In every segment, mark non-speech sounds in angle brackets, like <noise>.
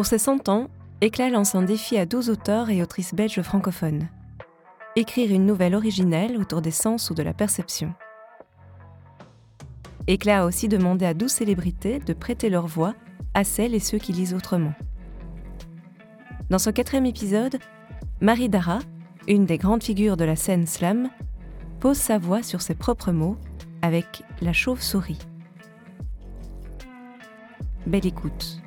Pour ses 100 ans, Éclat lance un défi à 12 auteurs et autrices belges francophones. Écrire une nouvelle originelle autour des sens ou de la perception. Éclat a aussi demandé à 12 célébrités de prêter leur voix à celles et ceux qui lisent autrement. Dans ce quatrième épisode, Marie Dara, une des grandes figures de la scène slam, pose sa voix sur ses propres mots avec La chauve-souris. Belle écoute.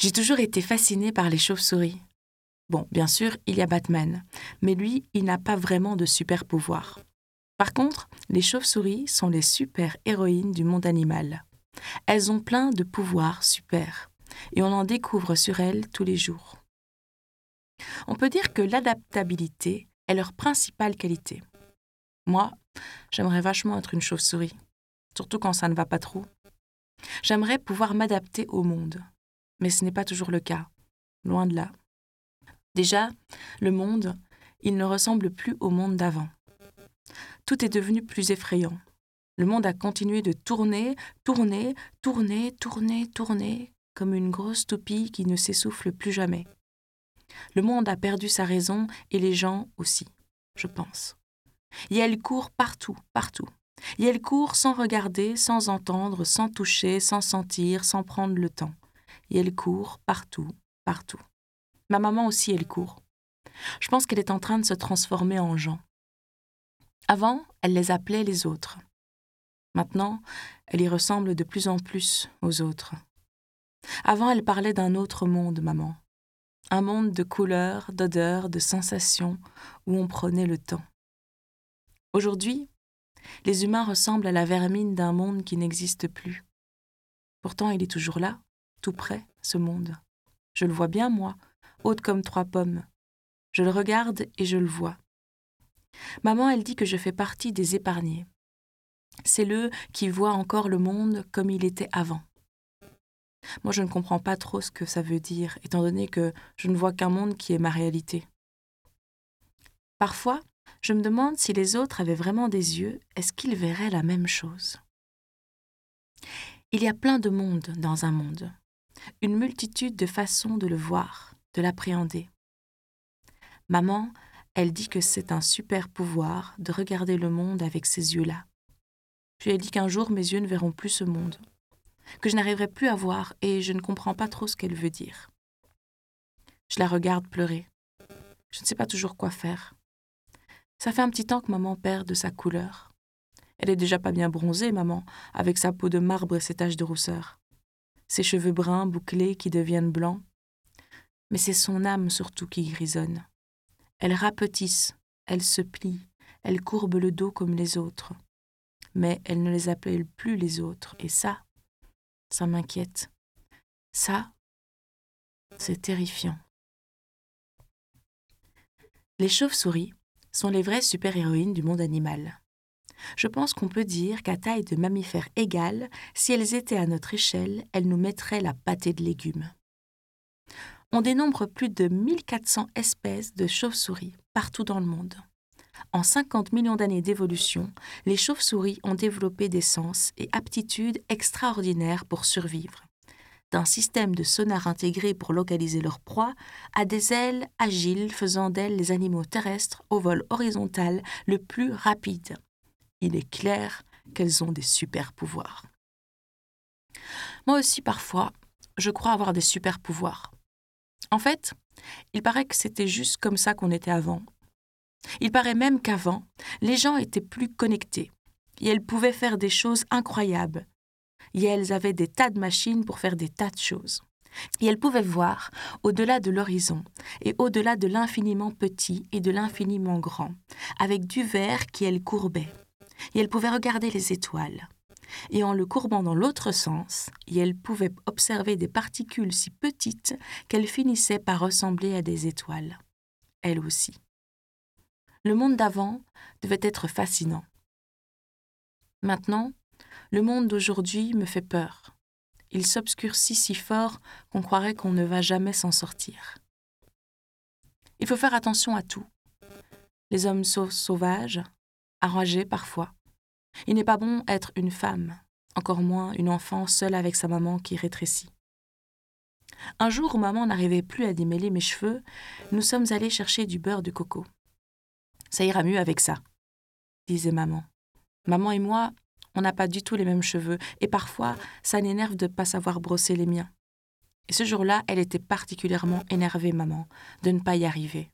J'ai toujours été fascinée par les chauves-souris. Bon, bien sûr, il y a Batman, mais lui, il n'a pas vraiment de super pouvoir. Par contre, les chauves-souris sont les super-héroïnes du monde animal. Elles ont plein de pouvoirs super, et on en découvre sur elles tous les jours. On peut dire que l'adaptabilité est leur principale qualité. Moi, j'aimerais vachement être une chauve-souris, surtout quand ça ne va pas trop. J'aimerais pouvoir m'adapter au monde, mais ce n'est pas toujours le cas, loin de là. Déjà, le monde, il ne ressemble plus au monde d'avant tout est devenu plus effrayant. Le monde a continué de tourner, tourner, tourner, tourner, tourner, comme une grosse toupie qui ne s'essouffle plus jamais. Le monde a perdu sa raison et les gens aussi, je pense. Et elle court partout, partout. Et elle court sans regarder, sans entendre, sans toucher, sans sentir, sans prendre le temps. Et elle court partout, partout. Ma maman aussi, elle court. Je pense qu'elle est en train de se transformer en Jean. Avant, elle les appelait les autres. Maintenant, elle y ressemble de plus en plus aux autres. Avant, elle parlait d'un autre monde, maman. Un monde de couleurs, d'odeurs, de sensations, où on prenait le temps. Aujourd'hui, les humains ressemblent à la vermine d'un monde qui n'existe plus. Pourtant, il est toujours là, tout près, ce monde. Je le vois bien, moi, haute comme trois pommes. Je le regarde et je le vois. Maman, elle dit que je fais partie des épargnés. C'est le qui voit encore le monde comme il était avant. Moi, je ne comprends pas trop ce que ça veut dire, étant donné que je ne vois qu'un monde qui est ma réalité. Parfois, je me demande si les autres avaient vraiment des yeux, est-ce qu'ils verraient la même chose? Il y a plein de mondes dans un monde, une multitude de façons de le voir, de l'appréhender. Maman, elle dit que c'est un super pouvoir de regarder le monde avec ces yeux-là. Puis elle dit qu'un jour mes yeux ne verront plus ce monde, que je n'arriverai plus à voir et je ne comprends pas trop ce qu'elle veut dire. Je la regarde pleurer. Je ne sais pas toujours quoi faire. Ça fait un petit temps que maman perd de sa couleur. Elle est déjà pas bien bronzée, maman, avec sa peau de marbre et ses taches de rousseur. Ses cheveux bruns bouclés qui deviennent blancs. Mais c'est son âme surtout qui grisonne. Elle rapetisse, elle se plie, elle courbe le dos comme les autres. Mais elle ne les appelle plus les autres, et ça, ça m'inquiète. Ça, c'est terrifiant. Les chauves-souris sont les vraies super-héroïnes du monde animal. Je pense qu'on peut dire qu'à taille de mammifères égale, si elles étaient à notre échelle, elles nous mettraient la pâtée de légumes on dénombre plus de 1400 espèces de chauves-souris partout dans le monde. En 50 millions d'années d'évolution, les chauves-souris ont développé des sens et aptitudes extraordinaires pour survivre. D'un système de sonar intégré pour localiser leur proie à des ailes agiles faisant d'elles les animaux terrestres au vol horizontal le plus rapide. Il est clair qu'elles ont des super pouvoirs. Moi aussi, parfois, je crois avoir des super pouvoirs. En fait, il paraît que c'était juste comme ça qu'on était avant. Il paraît même qu'avant, les gens étaient plus connectés, et elles pouvaient faire des choses incroyables, et elles avaient des tas de machines pour faire des tas de choses. Et elles pouvaient voir au-delà de l'horizon et au-delà de l'infiniment petit et de l'infiniment grand, avec du verre qui elles courbaient. Et elles pouvaient regarder les étoiles et en le courbant dans l'autre sens, elle pouvait observer des particules si petites qu'elles finissaient par ressembler à des étoiles. Elle aussi. Le monde d'avant devait être fascinant. Maintenant, le monde d'aujourd'hui me fait peur. Il s'obscurcit si fort qu'on croirait qu'on ne va jamais s'en sortir. Il faut faire attention à tout. Les hommes sauvages, enragés parfois. Il n'est pas bon être une femme, encore moins une enfant seule avec sa maman qui rétrécit. Un jour où maman n'arrivait plus à démêler mes cheveux, nous sommes allés chercher du beurre de coco. Ça ira mieux avec ça, disait maman. Maman et moi, on n'a pas du tout les mêmes cheveux, et parfois, ça l'énerve de ne pas savoir brosser les miens. Et ce jour-là, elle était particulièrement énervée, maman, de ne pas y arriver.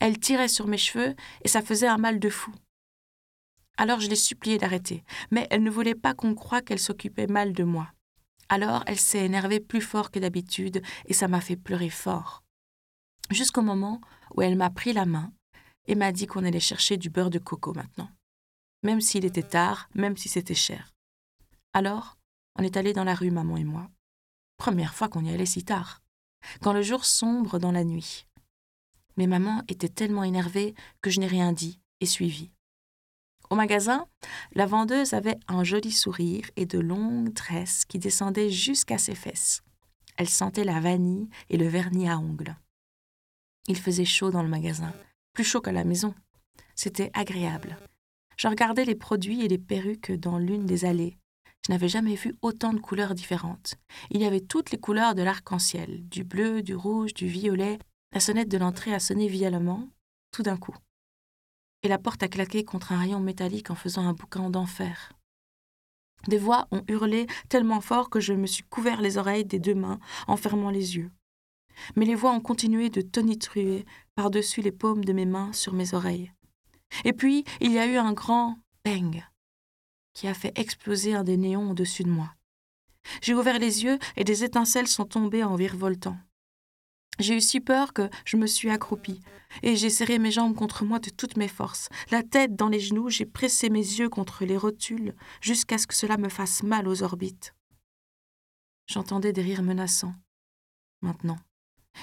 Elle tirait sur mes cheveux, et ça faisait un mal de fou. Alors je l'ai suppliée d'arrêter, mais elle ne voulait pas qu'on croie qu'elle s'occupait mal de moi. Alors elle s'est énervée plus fort que d'habitude, et ça m'a fait pleurer fort. Jusqu'au moment où elle m'a pris la main et m'a dit qu'on allait chercher du beurre de coco maintenant même s'il était tard, même si c'était cher. Alors, on est allé dans la rue, maman et moi. Première fois qu'on y allait si tard, quand le jour sombre dans la nuit. Mais maman était tellement énervée que je n'ai rien dit et suivi. Au magasin, la vendeuse avait un joli sourire et de longues tresses qui descendaient jusqu'à ses fesses. Elle sentait la vanille et le vernis à ongles. Il faisait chaud dans le magasin, plus chaud qu'à la maison. C'était agréable. Je regardais les produits et les perruques dans l'une des allées. Je n'avais jamais vu autant de couleurs différentes. Il y avait toutes les couleurs de l'arc-en-ciel, du bleu, du rouge, du violet. La sonnette de l'entrée a sonné violemment, tout d'un coup. Et la porte a claqué contre un rayon métallique en faisant un boucan d'enfer. Des voix ont hurlé tellement fort que je me suis couvert les oreilles des deux mains en fermant les yeux. Mais les voix ont continué de tonitruer par-dessus les paumes de mes mains sur mes oreilles. Et puis, il y a eu un grand bang qui a fait exploser un des néons au-dessus de moi. J'ai ouvert les yeux et des étincelles sont tombées en virevoltant. J'ai eu si peur que je me suis accroupie et j'ai serré mes jambes contre moi de toutes mes forces. La tête dans les genoux, j'ai pressé mes yeux contre les rotules jusqu'à ce que cela me fasse mal aux orbites. J'entendais des rires menaçants, maintenant,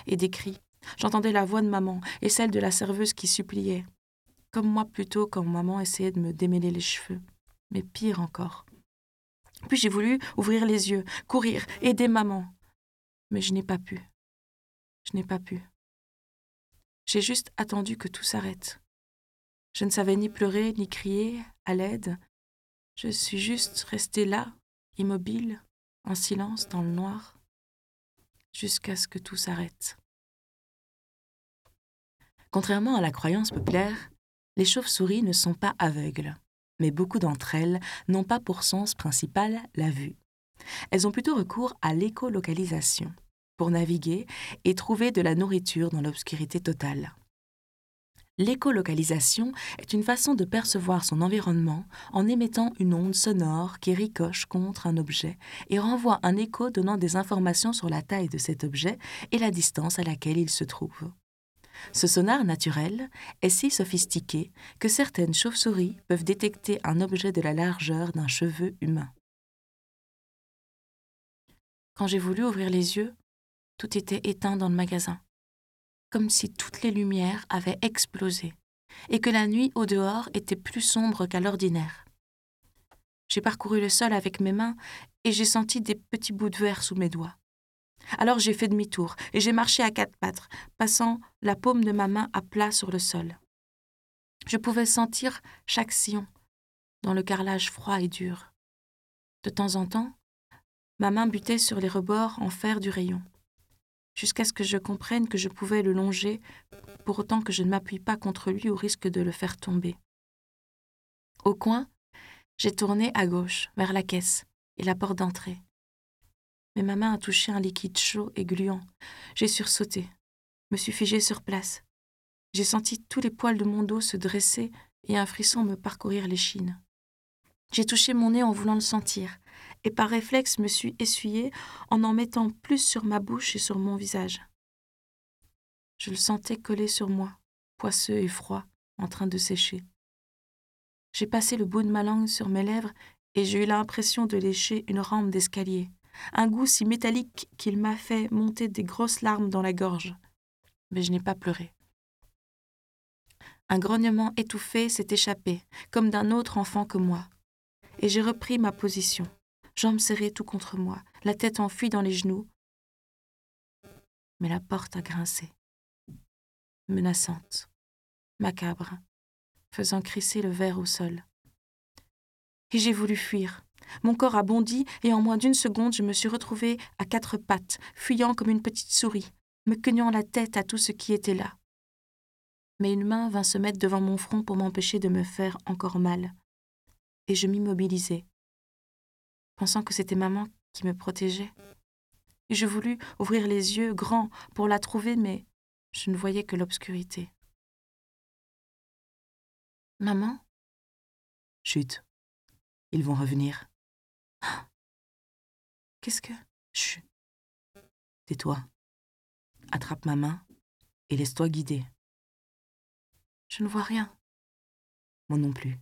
et des cris. J'entendais la voix de maman et celle de la serveuse qui suppliait comme moi plutôt quand maman essayait de me démêler les cheveux, mais pire encore. Puis j'ai voulu ouvrir les yeux, courir, aider maman. Mais je n'ai pas pu. Je n'ai pas pu. J'ai juste attendu que tout s'arrête. Je ne savais ni pleurer, ni crier, à l'aide. Je suis juste restée là, immobile, en silence, dans le noir, jusqu'à ce que tout s'arrête. Contrairement à la croyance populaire, les chauves-souris ne sont pas aveugles, mais beaucoup d'entre elles n'ont pas pour sens principal la vue. Elles ont plutôt recours à l'écolocalisation pour naviguer et trouver de la nourriture dans l'obscurité totale. L'écolocalisation est une façon de percevoir son environnement en émettant une onde sonore qui ricoche contre un objet et renvoie un écho donnant des informations sur la taille de cet objet et la distance à laquelle il se trouve. Ce sonar naturel est si sophistiqué que certaines chauves-souris peuvent détecter un objet de la largeur d'un cheveu humain. Quand j'ai voulu ouvrir les yeux, tout était éteint dans le magasin, comme si toutes les lumières avaient explosé et que la nuit au dehors était plus sombre qu'à l'ordinaire. J'ai parcouru le sol avec mes mains et j'ai senti des petits bouts de verre sous mes doigts. Alors j'ai fait demi-tour et j'ai marché à quatre pattes, passant la paume de ma main à plat sur le sol. Je pouvais sentir chaque sillon dans le carrelage froid et dur. De temps en temps, ma main butait sur les rebords en fer du rayon, jusqu'à ce que je comprenne que je pouvais le longer pour autant que je ne m'appuie pas contre lui au risque de le faire tomber. Au coin, j'ai tourné à gauche, vers la caisse et la porte d'entrée mais ma main a touché un liquide chaud et gluant. J'ai sursauté, me suis figée sur place. J'ai senti tous les poils de mon dos se dresser et un frisson me parcourir l'échine. J'ai touché mon nez en voulant le sentir, et par réflexe me suis essuyée en en mettant plus sur ma bouche et sur mon visage. Je le sentais collé sur moi, poisseux et froid, en train de sécher. J'ai passé le bout de ma langue sur mes lèvres et j'ai eu l'impression de lécher une rampe d'escalier un goût si métallique qu'il m'a fait monter des grosses larmes dans la gorge. Mais je n'ai pas pleuré. Un grognement étouffé s'est échappé, comme d'un autre enfant que moi. Et j'ai repris ma position, jambes serrées tout contre moi, la tête enfuie dans les genoux. Mais la porte a grincé. menaçante, macabre, faisant crisser le verre au sol. Et j'ai voulu fuir. Mon corps a bondi et en moins d'une seconde je me suis retrouvée à quatre pattes, fuyant comme une petite souris, me cognant la tête à tout ce qui était là. Mais une main vint se mettre devant mon front pour m'empêcher de me faire encore mal. Et je m'immobilisai, pensant que c'était maman qui me protégeait. Et je voulus ouvrir les yeux grands pour la trouver, mais je ne voyais que l'obscurité. Maman? Chut. Ils vont revenir. <gasps> Qu'est-ce que? Chut. Tais-toi. Attrape ma main et laisse-toi guider. Je ne vois rien. Moi non plus.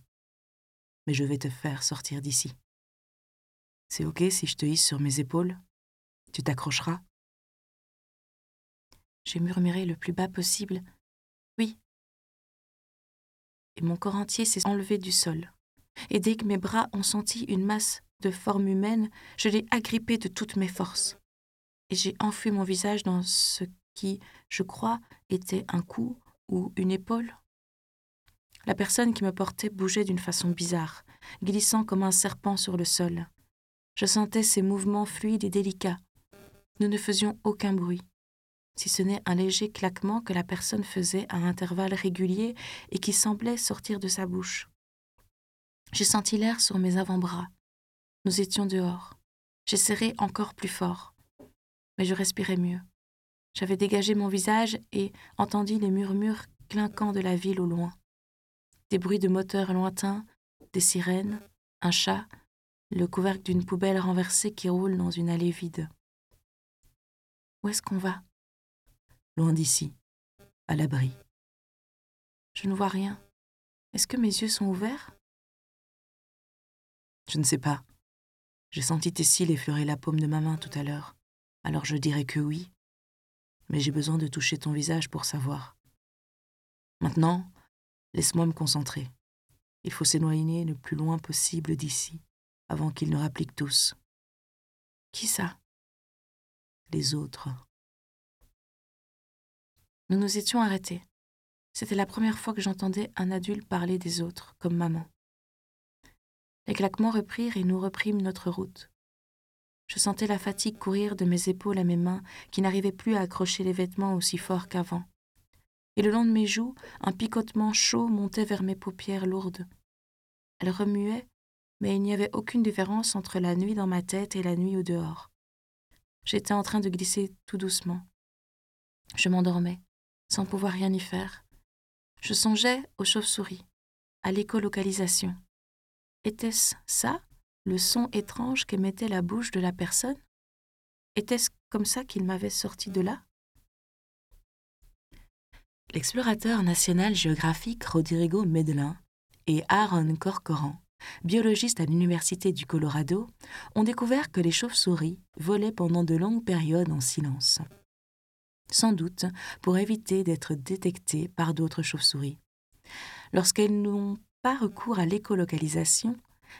Mais je vais te faire sortir d'ici. C'est ok si je te hisse sur mes épaules? Tu t'accrocheras? J'ai murmuré le plus bas possible. Oui. Et mon corps entier s'est enlevé du sol. Et dès que mes bras ont senti une masse de forme humaine, je l'ai agrippé de toutes mes forces. Et j'ai enfui mon visage dans ce qui, je crois, était un cou ou une épaule. La personne qui me portait bougeait d'une façon bizarre, glissant comme un serpent sur le sol. Je sentais ses mouvements fluides et délicats. Nous ne faisions aucun bruit, si ce n'est un léger claquement que la personne faisait à intervalles réguliers et qui semblait sortir de sa bouche. J'ai senti l'air sur mes avant-bras. Nous étions dehors. J'ai serré encore plus fort. Mais je respirais mieux. J'avais dégagé mon visage et entendu les murmures clinquants de la ville au loin. Des bruits de moteurs lointains, des sirènes, un chat, le couvercle d'une poubelle renversée qui roule dans une allée vide. Où est-ce qu'on va? Loin d'ici, à l'abri. Je ne vois rien. Est-ce que mes yeux sont ouverts? Je ne sais pas. J'ai senti tes cils effleurer la paume de ma main tout à l'heure, alors je dirais que oui. Mais j'ai besoin de toucher ton visage pour savoir. Maintenant, laisse-moi me concentrer. Il faut s'éloigner le plus loin possible d'ici, avant qu'ils ne rappliquent tous. Qui ça? Les autres. Nous nous étions arrêtés. C'était la première fois que j'entendais un adulte parler des autres, comme maman. Les claquements reprirent et nous reprîmes notre route. Je sentais la fatigue courir de mes épaules à mes mains qui n'arrivaient plus à accrocher les vêtements aussi fort qu'avant. Et le long de mes joues, un picotement chaud montait vers mes paupières lourdes. Elles remuaient, mais il n'y avait aucune différence entre la nuit dans ma tête et la nuit au dehors. J'étais en train de glisser tout doucement. Je m'endormais, sans pouvoir rien y faire. Je songeais aux chauves-souris, à l'écolocalisation. Était-ce ça, le son étrange qu'émettait la bouche de la personne? Était-ce comme ça qu'il m'avait sorti de là? L'explorateur national géographique Rodrigo Medellin et Aaron Corcoran, biologistes à l'Université du Colorado, ont découvert que les chauves-souris volaient pendant de longues périodes en silence. Sans doute pour éviter d'être détectées par d'autres chauves-souris. Lorsqu'elles n'ont pas recours à l'écolocalisation,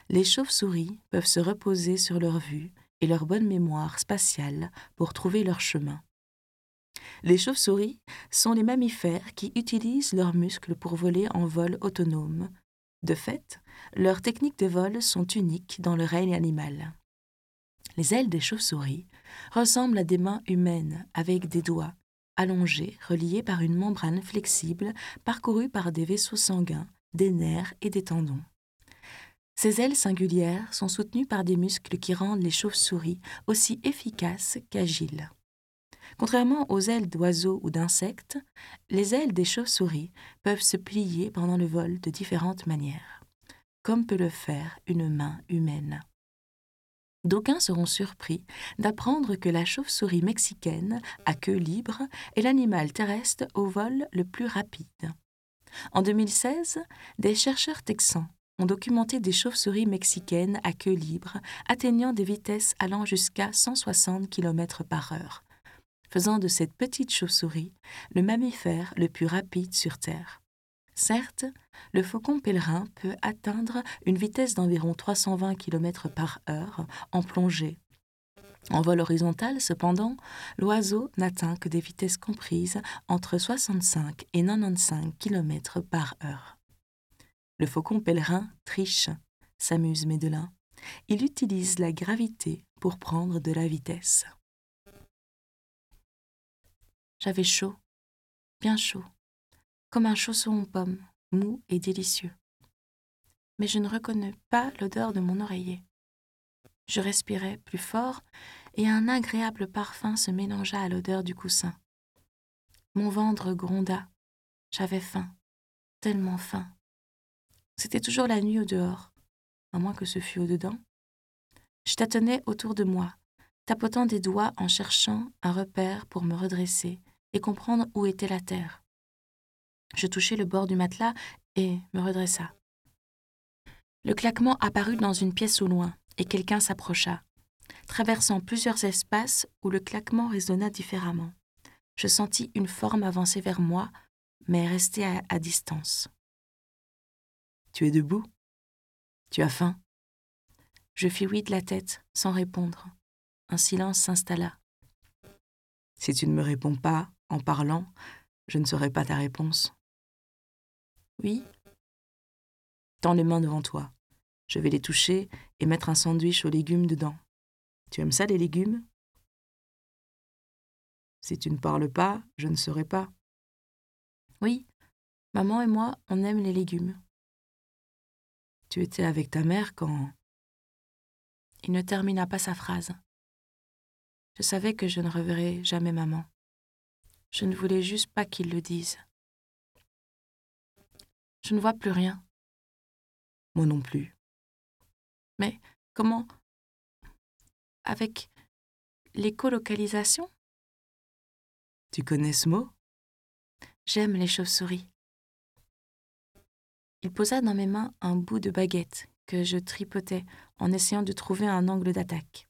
les chauves-souris peuvent se reposer sur leur vue et leur bonne mémoire spatiale pour trouver leur chemin. Les chauves-souris sont les mammifères qui utilisent leurs muscles pour voler en vol autonome. De fait, leurs techniques de vol sont uniques dans le règne animal. Les ailes des chauves-souris ressemblent à des mains humaines avec des doigts allongés reliés par une membrane flexible parcourue par des vaisseaux sanguins des nerfs et des tendons. Ces ailes singulières sont soutenues par des muscles qui rendent les chauves-souris aussi efficaces qu'agiles. Contrairement aux ailes d'oiseaux ou d'insectes, les ailes des chauves-souris peuvent se plier pendant le vol de différentes manières, comme peut le faire une main humaine. D'aucuns seront surpris d'apprendre que la chauve-souris mexicaine à queue libre est l'animal terrestre au vol le plus rapide. En 2016, des chercheurs texans ont documenté des chauves-souris mexicaines à queue libre atteignant des vitesses allant jusqu'à 160 km par heure, faisant de cette petite chauve-souris le mammifère le plus rapide sur Terre. Certes, le faucon pèlerin peut atteindre une vitesse d'environ 320 km par heure en plongée, En vol horizontal, cependant, l'oiseau n'atteint que des vitesses comprises entre 65 et 95 km par heure. Le faucon pèlerin triche, s'amuse Médelin. Il utilise la gravité pour prendre de la vitesse. J'avais chaud, bien chaud, comme un chausson en pomme, mou et délicieux. Mais je ne reconnais pas l'odeur de mon oreiller. Je respirais plus fort et un agréable parfum se mélangea à l'odeur du coussin. Mon ventre gronda. J'avais faim, tellement faim. C'était toujours la nuit au dehors, à moins que ce fût au dedans. Je tâtonnais autour de moi, tapotant des doigts en cherchant un repère pour me redresser et comprendre où était la terre. Je touchai le bord du matelas et me redressa. Le claquement apparut dans une pièce au loin, et quelqu'un s'approcha, traversant plusieurs espaces où le claquement résonna différemment. Je sentis une forme avancer vers moi, mais rester à, à distance. Tu es debout? Tu as faim? Je fis oui de la tête, sans répondre. Un silence s'installa. Si tu ne me réponds pas en parlant, je ne saurai pas ta réponse. Oui. Tends les mains devant toi. Je vais les toucher et mettre un sandwich aux légumes dedans. Tu aimes ça, les légumes? Si tu ne parles pas, je ne saurai pas. Oui, maman et moi, on aime les légumes. Tu étais avec ta mère quand... Il ne termina pas sa phrase. Je savais que je ne reverrais jamais maman. Je ne voulais juste pas qu'il le dise. Je ne vois plus rien. Moi non plus. Mais comment? Avec l'écolocalisation? Tu connais ce mot? J'aime les chauves-souris. Il posa dans mes mains un bout de baguette que je tripotais en essayant de trouver un angle d'attaque.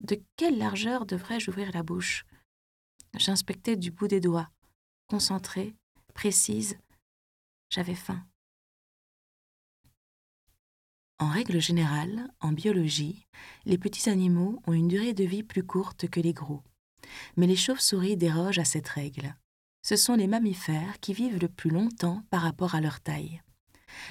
De quelle largeur devrais-je ouvrir la bouche? J'inspectais du bout des doigts, concentrée, précise. J'avais faim. En règle générale, en biologie, les petits animaux ont une durée de vie plus courte que les gros. Mais les chauves-souris dérogent à cette règle. Ce sont les mammifères qui vivent le plus longtemps par rapport à leur taille.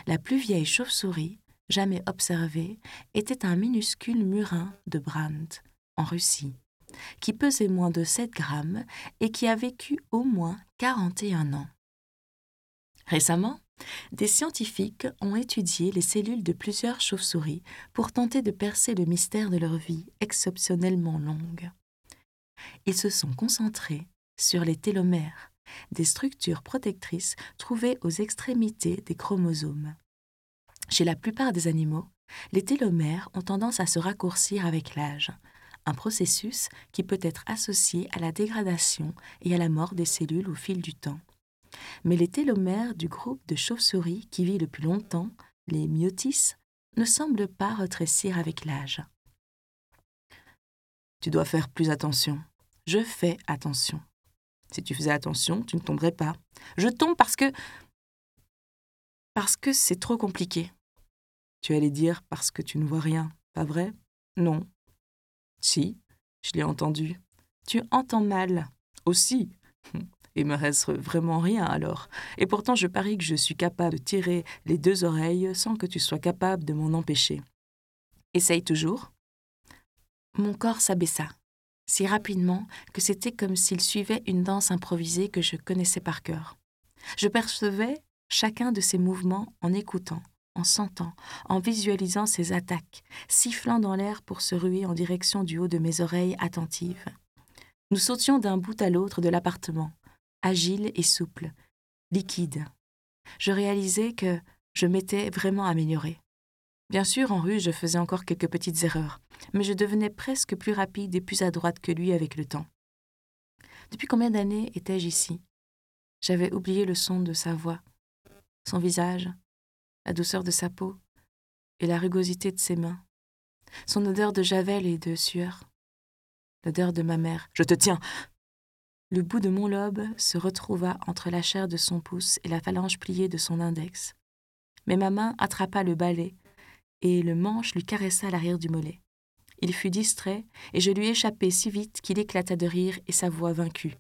La plus vieille chauve-souris, jamais observée, était un minuscule murin de Brandt, en Russie, qui pesait moins de 7 grammes et qui a vécu au moins 41 ans. Récemment, des scientifiques ont étudié les cellules de plusieurs chauves-souris pour tenter de percer le mystère de leur vie exceptionnellement longue. Ils se sont concentrés sur les télomères, des structures protectrices trouvées aux extrémités des chromosomes. Chez la plupart des animaux, les télomères ont tendance à se raccourcir avec l'âge, un processus qui peut être associé à la dégradation et à la mort des cellules au fil du temps. Mais les télomères du groupe de chauves-souris qui vit le plus longtemps, les myotis, ne semblent pas rétrécir avec l'âge. Tu dois faire plus attention. Je fais attention. Si tu faisais attention, tu ne tomberais pas. Je tombe parce que... parce que c'est trop compliqué. Tu allais dire parce que tu ne vois rien, pas vrai? Non. Si, je l'ai entendu. Tu entends mal. Aussi. <laughs> Il me reste vraiment rien alors. Et pourtant, je parie que je suis capable de tirer les deux oreilles sans que tu sois capable de m'en empêcher. Essaye toujours. Mon corps s'abaissa, si rapidement que c'était comme s'il suivait une danse improvisée que je connaissais par cœur. Je percevais chacun de ses mouvements en écoutant, en sentant, en visualisant ses attaques, sifflant dans l'air pour se ruer en direction du haut de mes oreilles attentives. Nous sautions d'un bout à l'autre de l'appartement, agile et souple, liquide. Je réalisais que je m'étais vraiment améliorée. Bien sûr, en rue, je faisais encore quelques petites erreurs, mais je devenais presque plus rapide et plus adroite que lui avec le temps. Depuis combien d'années étais-je ici? J'avais oublié le son de sa voix, son visage, la douceur de sa peau et la rugosité de ses mains, son odeur de javel et de sueur, l'odeur de ma mère. Je te tiens le bout de mon lobe se retrouva entre la chair de son pouce et la phalange pliée de son index. Mais ma main attrapa le balai et le manche lui caressa l'arrière du mollet. Il fut distrait, et je lui échappai si vite qu'il éclata de rire et sa voix vaincue.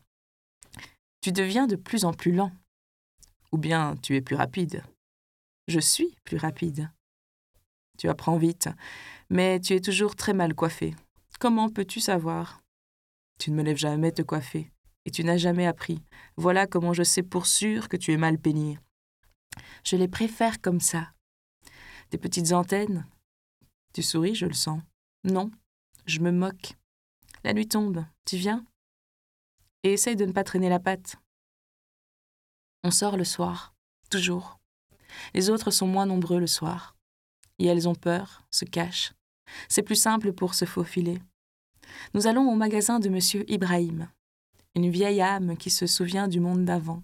Tu deviens de plus en plus lent. Ou bien tu es plus rapide. Je suis plus rapide. Tu apprends vite, mais tu es toujours très mal coiffé. Comment peux-tu savoir? Tu ne me lèves jamais te coiffer, et tu n'as jamais appris. Voilà comment je sais pour sûr que tu es mal peigné. Je les préfère comme ça. Des petites antennes. Tu souris, je le sens. Non, je me moque. La nuit tombe, tu viens? Et essaye de ne pas traîner la patte. On sort le soir, toujours. Les autres sont moins nombreux le soir. Et elles ont peur, se cachent. C'est plus simple pour se faufiler. Nous allons au magasin de M. Ibrahim, une vieille âme qui se souvient du monde d'avant.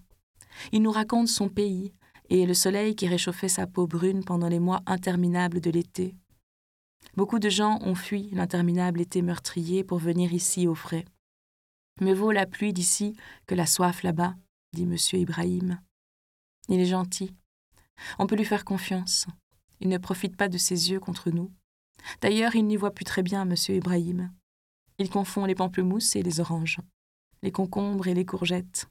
Il nous raconte son pays et le soleil qui réchauffait sa peau brune pendant les mois interminables de l'été, Beaucoup de gens ont fui l'interminable été meurtrier pour venir ici au frais. Mais vaut la pluie d'ici que la soif là-bas, dit M. Ibrahim. Il est gentil. On peut lui faire confiance. Il ne profite pas de ses yeux contre nous. D'ailleurs, il n'y voit plus très bien, M. Ibrahim. Il confond les pamplemousses et les oranges, les concombres et les courgettes.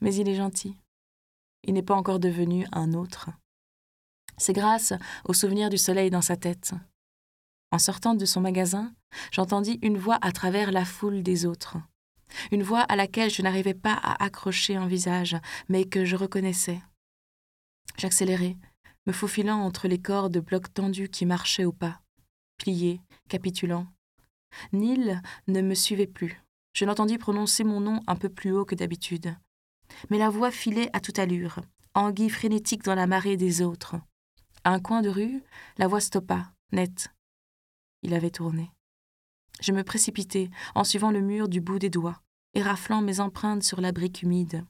Mais il est gentil. Il n'est pas encore devenu un autre. C'est grâce au souvenir du soleil dans sa tête, en sortant de son magasin, j'entendis une voix à travers la foule des autres. Une voix à laquelle je n'arrivais pas à accrocher un visage, mais que je reconnaissais. J'accélérai, me faufilant entre les corps de blocs tendus qui marchaient au pas, pliés, capitulants. Neil ne me suivait plus. Je l'entendis prononcer mon nom un peu plus haut que d'habitude. Mais la voix filait à toute allure, anguille frénétique dans la marée des autres. À un coin de rue, la voix stoppa, nette, il avait tourné. Je me précipitai en suivant le mur du bout des doigts et raflant mes empreintes sur la brique humide.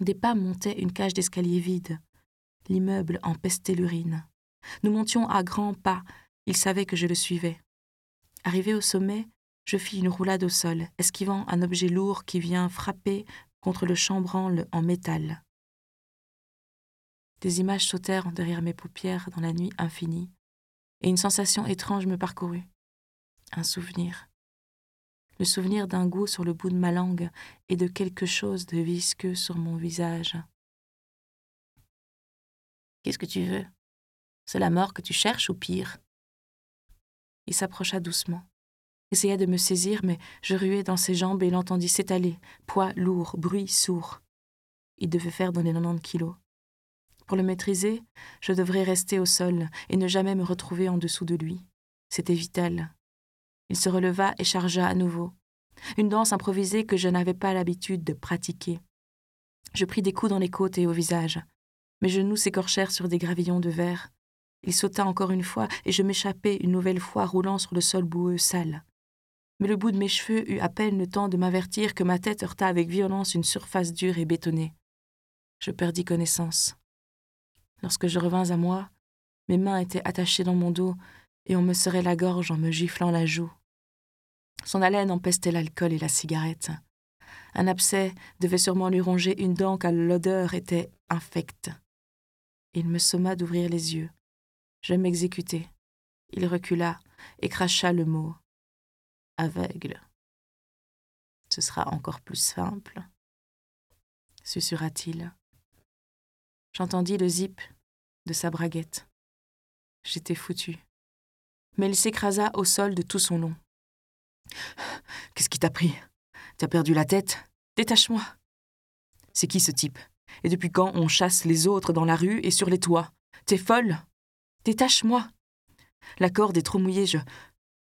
Des pas montaient une cage d'escalier vide. L'immeuble empestait l'urine. Nous montions à grands pas. Il savait que je le suivais. Arrivé au sommet, je fis une roulade au sol, esquivant un objet lourd qui vient frapper contre le chambranle en métal. Des images sautèrent derrière mes paupières dans la nuit infinie, et une sensation étrange me parcourut. Un souvenir. Le souvenir d'un goût sur le bout de ma langue et de quelque chose de visqueux sur mon visage. Qu'est-ce que tu veux? C'est la mort que tu cherches ou pire? Il s'approcha doucement, essaya de me saisir, mais je ruais dans ses jambes et l'entendis s'étaler, poids lourd, bruit sourd. Il devait faire dans les 90 kilos. Pour le maîtriser, je devrais rester au sol et ne jamais me retrouver en dessous de lui. C'était vital. Il se releva et chargea à nouveau. Une danse improvisée que je n'avais pas l'habitude de pratiquer. Je pris des coups dans les côtes et au visage. Mes genoux s'écorchèrent sur des gravillons de verre. Il sauta encore une fois et je m'échappai une nouvelle fois roulant sur le sol boueux sale. Mais le bout de mes cheveux eut à peine le temps de m'avertir que ma tête heurta avec violence une surface dure et bétonnée. Je perdis connaissance. Lorsque je revins à moi, mes mains étaient attachées dans mon dos et on me serrait la gorge en me giflant la joue. Son haleine empestait l'alcool et la cigarette. Un abcès devait sûrement lui ronger une dent car l'odeur était infecte. Il me somma d'ouvrir les yeux. Je m'exécutai. Il recula et cracha le mot. Aveugle. Ce sera encore plus simple, susurra-t-il. J'entendis le zip de sa braguette. J'étais foutu. Mais il s'écrasa au sol de tout son long. Qu'est-ce qui t'a pris? T'as perdu la tête? Détache-moi C'est qui ce type? Et depuis quand on chasse les autres dans la rue et sur les toits? T'es folle? Détache-moi La corde est trop mouillée, je.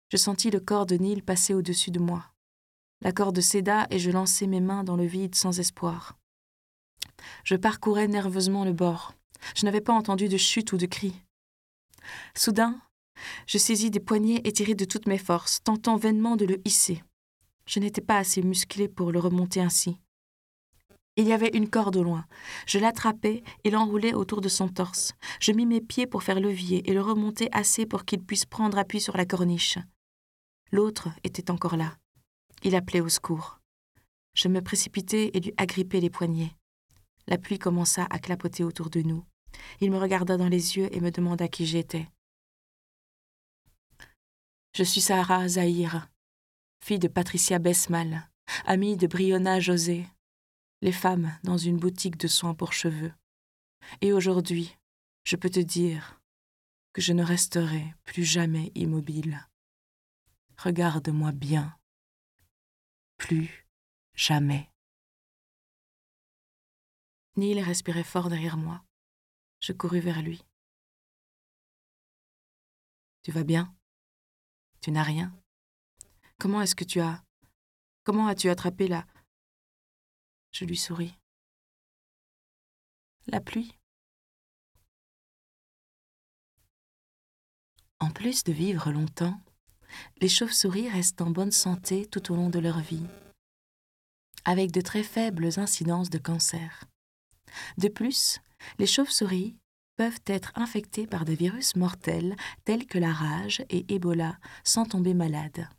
Je sentis le corps de Neil passer au-dessus de moi. La corde céda et je lançai mes mains dans le vide sans espoir. Je parcourais nerveusement le bord. Je n'avais pas entendu de chute ou de cri. Soudain, je saisis des poignets étirés de toutes mes forces, tentant vainement de le hisser. Je n'étais pas assez musclé pour le remonter ainsi. Il y avait une corde au loin. Je l'attrapais et l'enroulai autour de son torse. Je mis mes pieds pour faire levier et le remonter assez pour qu'il puisse prendre appui sur la corniche. L'autre était encore là. Il appelait au secours. Je me précipitai et lui agrippai les poignets. La pluie commença à clapoter autour de nous. Il me regarda dans les yeux et me demanda qui j'étais. Je suis Sarah Zahir, fille de Patricia Besmal, amie de Brionna José, les femmes dans une boutique de soins pour cheveux. Et aujourd'hui, je peux te dire que je ne resterai plus jamais immobile. Regarde-moi bien. Plus jamais. Neil respirait fort derrière moi. Je courus vers lui. Tu vas bien? Tu n'as rien? Comment est-ce que tu as... Comment as-tu attrapé la... Je lui souris. La pluie En plus de vivre longtemps, les chauves-souris restent en bonne santé tout au long de leur vie, avec de très faibles incidences de cancer. De plus, les chauves-souris peuvent être infectées par des virus mortels tels que la rage et Ebola sans tomber malades.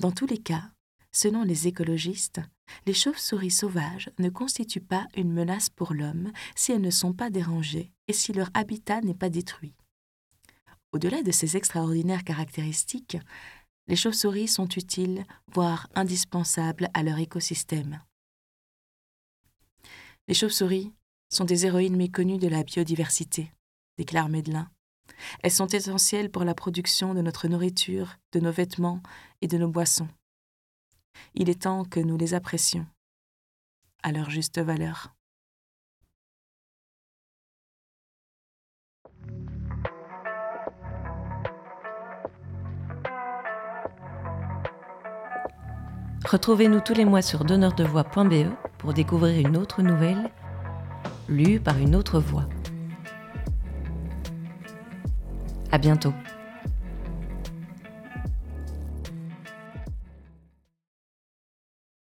Dans tous les cas, selon les écologistes, les chauves-souris sauvages ne constituent pas une menace pour l'homme si elles ne sont pas dérangées et si leur habitat n'est pas détruit. Au-delà de ces extraordinaires caractéristiques, les chauves-souris sont utiles, voire indispensables à leur écosystème. Les chauves-souris sont des héroïnes méconnues de la biodiversité, déclare Médelin. Elles sont essentielles pour la production de notre nourriture, de nos vêtements et de nos boissons. Il est temps que nous les apprécions à leur juste valeur. Retrouvez-nous tous les mois sur donneurdevoix.be pour découvrir une autre nouvelle lue par une autre voix. À bientôt.